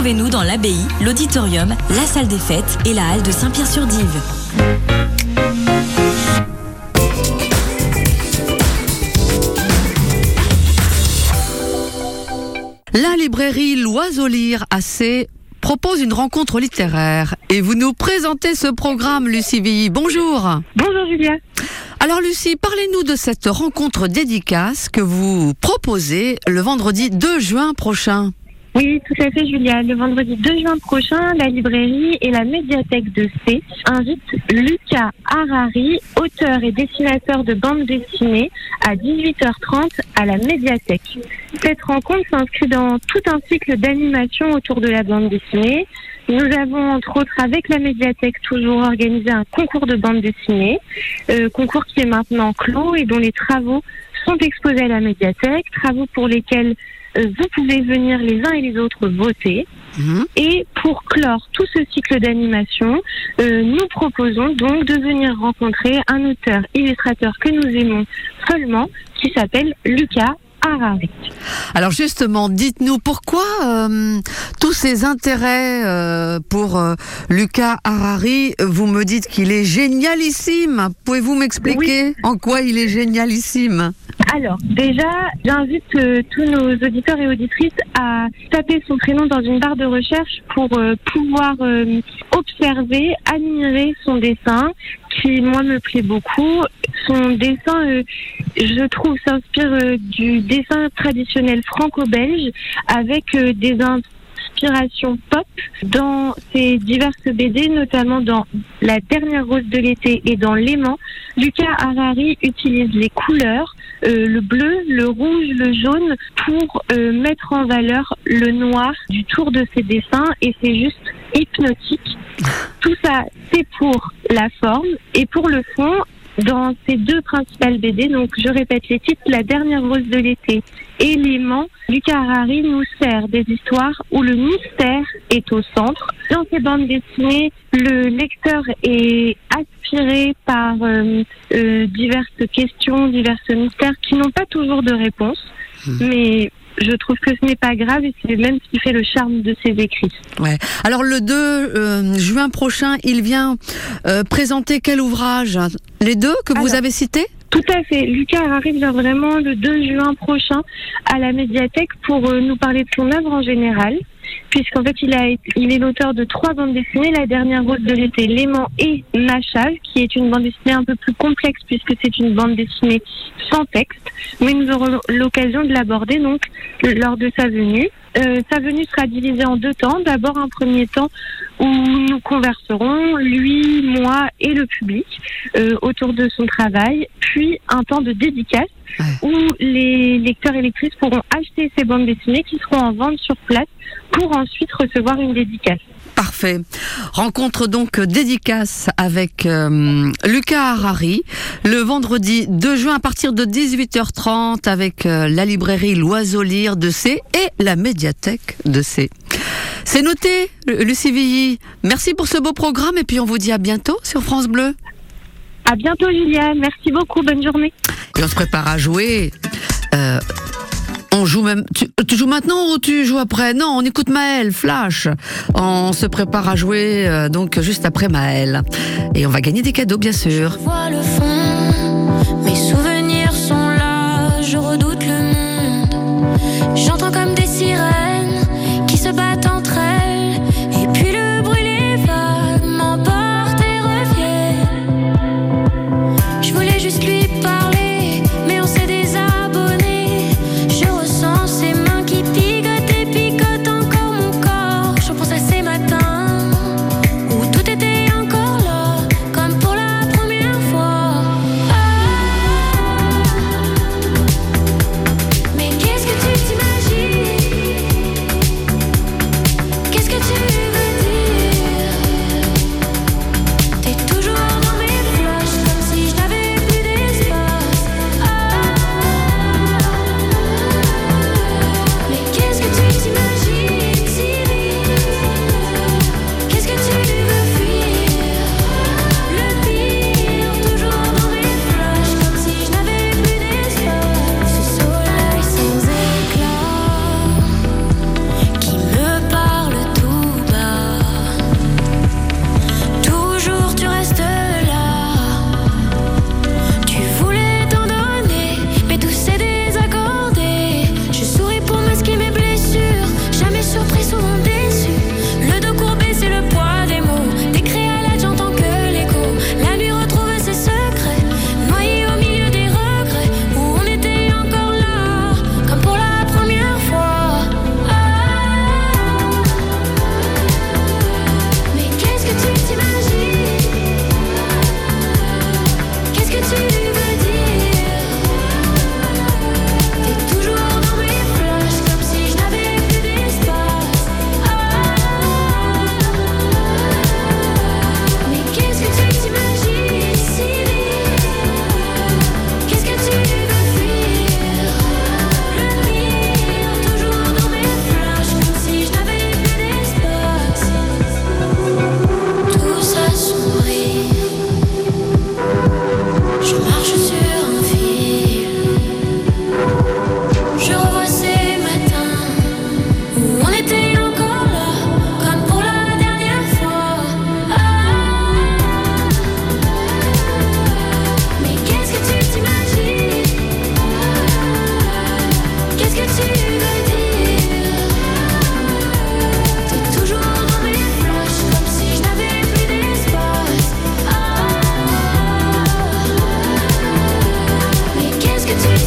Retrouvez-nous dans l'abbaye, l'auditorium, la salle des fêtes et la halle de Saint-Pierre-sur-Dive. La librairie L'Oiseau Lire AC propose une rencontre littéraire et vous nous présentez ce programme, Lucie Villy. Bonjour. Bonjour Julia. Alors Lucie, parlez-nous de cette rencontre dédicace que vous proposez le vendredi 2 juin prochain. Oui, tout à fait, Julia. Le vendredi 2 juin prochain, la librairie et la médiathèque de C invitent Lucas Harari, auteur et dessinateur de bande dessinée, à 18h30 à la médiathèque. Cette rencontre s'inscrit dans tout un cycle d'animation autour de la bande dessinée. Nous avons, entre autres, avec la médiathèque, toujours organisé un concours de bande dessinée, euh, concours qui est maintenant clos et dont les travaux sont exposés à la médiathèque, travaux pour lesquels vous pouvez venir les uns et les autres voter. Mhm. Et pour clore tout ce cycle d'animation, euh, nous proposons donc de venir rencontrer un auteur illustrateur que nous aimons follement, qui s'appelle Lucas Alors justement, dites-nous pourquoi euh, tous ces intérêts euh, pour euh, Lucas Harari, vous me dites qu'il est génialissime. Pouvez-vous m'expliquer en quoi il est génialissime? Alors, déjà, j'invite euh, tous nos auditeurs et auditrices à taper son prénom dans une barre de recherche pour euh, pouvoir euh, observer, admirer son dessin, qui, moi, me plaît beaucoup. Son dessin, euh, je trouve, s'inspire euh, du dessin traditionnel franco-belge avec euh, des inspirations pop dans ses diverses BD, notamment dans La dernière rose de l'été et dans L'aimant. Lucas Harari utilise les couleurs, le bleu, le rouge, le jaune, pour mettre en valeur le noir du tour de ses dessins et c'est juste hypnotique. Tout ça, c'est pour la forme et pour le fond. Dans ces deux principales BD, donc je répète les titres, La dernière rose de l'été et L'aimant, Lucas Harari nous sert des histoires où le mystère est au centre. Dans ces bandes dessinées, le lecteur est aspiré par euh, euh, diverses questions, diverses mystères qui n'ont pas toujours de réponse, mais je trouve que ce n'est pas grave et c'est même ce qui fait le charme de ses écrits. Ouais. Alors le 2 euh, juin prochain, il vient euh, présenter quel ouvrage? Les deux que vous avez cités? Tout à fait. Lucas arrive vraiment le 2 juin prochain à la médiathèque pour euh, nous parler de son œuvre en général, puisqu'en fait il, a, il est l'auteur de trois bandes dessinées, La dernière rose de l'été, L'aimant et Machal, qui est une bande dessinée un peu plus complexe puisque c'est une bande dessinée sans texte, mais nous aurons l'occasion de l'aborder donc lors de sa venue. Euh, sa venue sera divisée en deux temps. D'abord un premier temps où nous converserons, lui, moi et le public, euh, autour de son travail, puis un temps de dédicace Ouais. où les lecteurs et lectrices pourront acheter ces bandes dessinées qui seront en vente sur place pour ensuite recevoir une dédicace. Parfait. Rencontre donc dédicace avec euh, Lucas Harari le vendredi 2 juin à partir de 18h30 avec euh, la librairie L'Oiseau Lire de C et la médiathèque de C. C'est noté, Lu- Lucie Villy. Merci pour ce beau programme et puis on vous dit à bientôt sur France Bleu. À bientôt Julia, merci beaucoup, bonne journée. Et on se prépare à jouer. Euh, on joue même. Tu, tu joues maintenant ou tu joues après? Non, on écoute Maël, Flash. On se prépare à jouer euh, donc juste après Maël. Et on va gagner des cadeaux, bien sûr.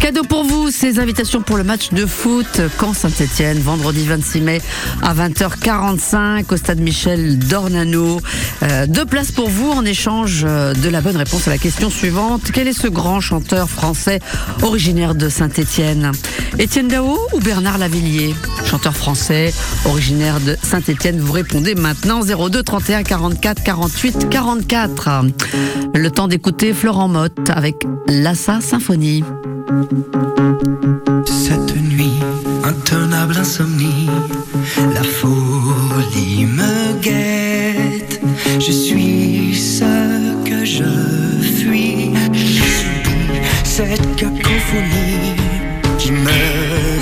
Cadeau pour vous, ces invitations pour le match de foot Caen Saint-Etienne, vendredi 26 mai à 20h45 au stade Michel Dornano. Euh, deux places pour vous en échange euh, de la bonne réponse à la question suivante. Quel est ce grand chanteur français originaire de Saint-Etienne? Étienne Dao ou Bernard Lavillier? Chanteur français originaire de Saint-Etienne, vous répondez maintenant 02 31 44 48 44. Le temps d'écouter Florent Motte avec Lassa Symphonie. Cette nuit, intenable insomnie, la folie me guette. Je suis ce que je fuis. Je subis cette cacophonie qui me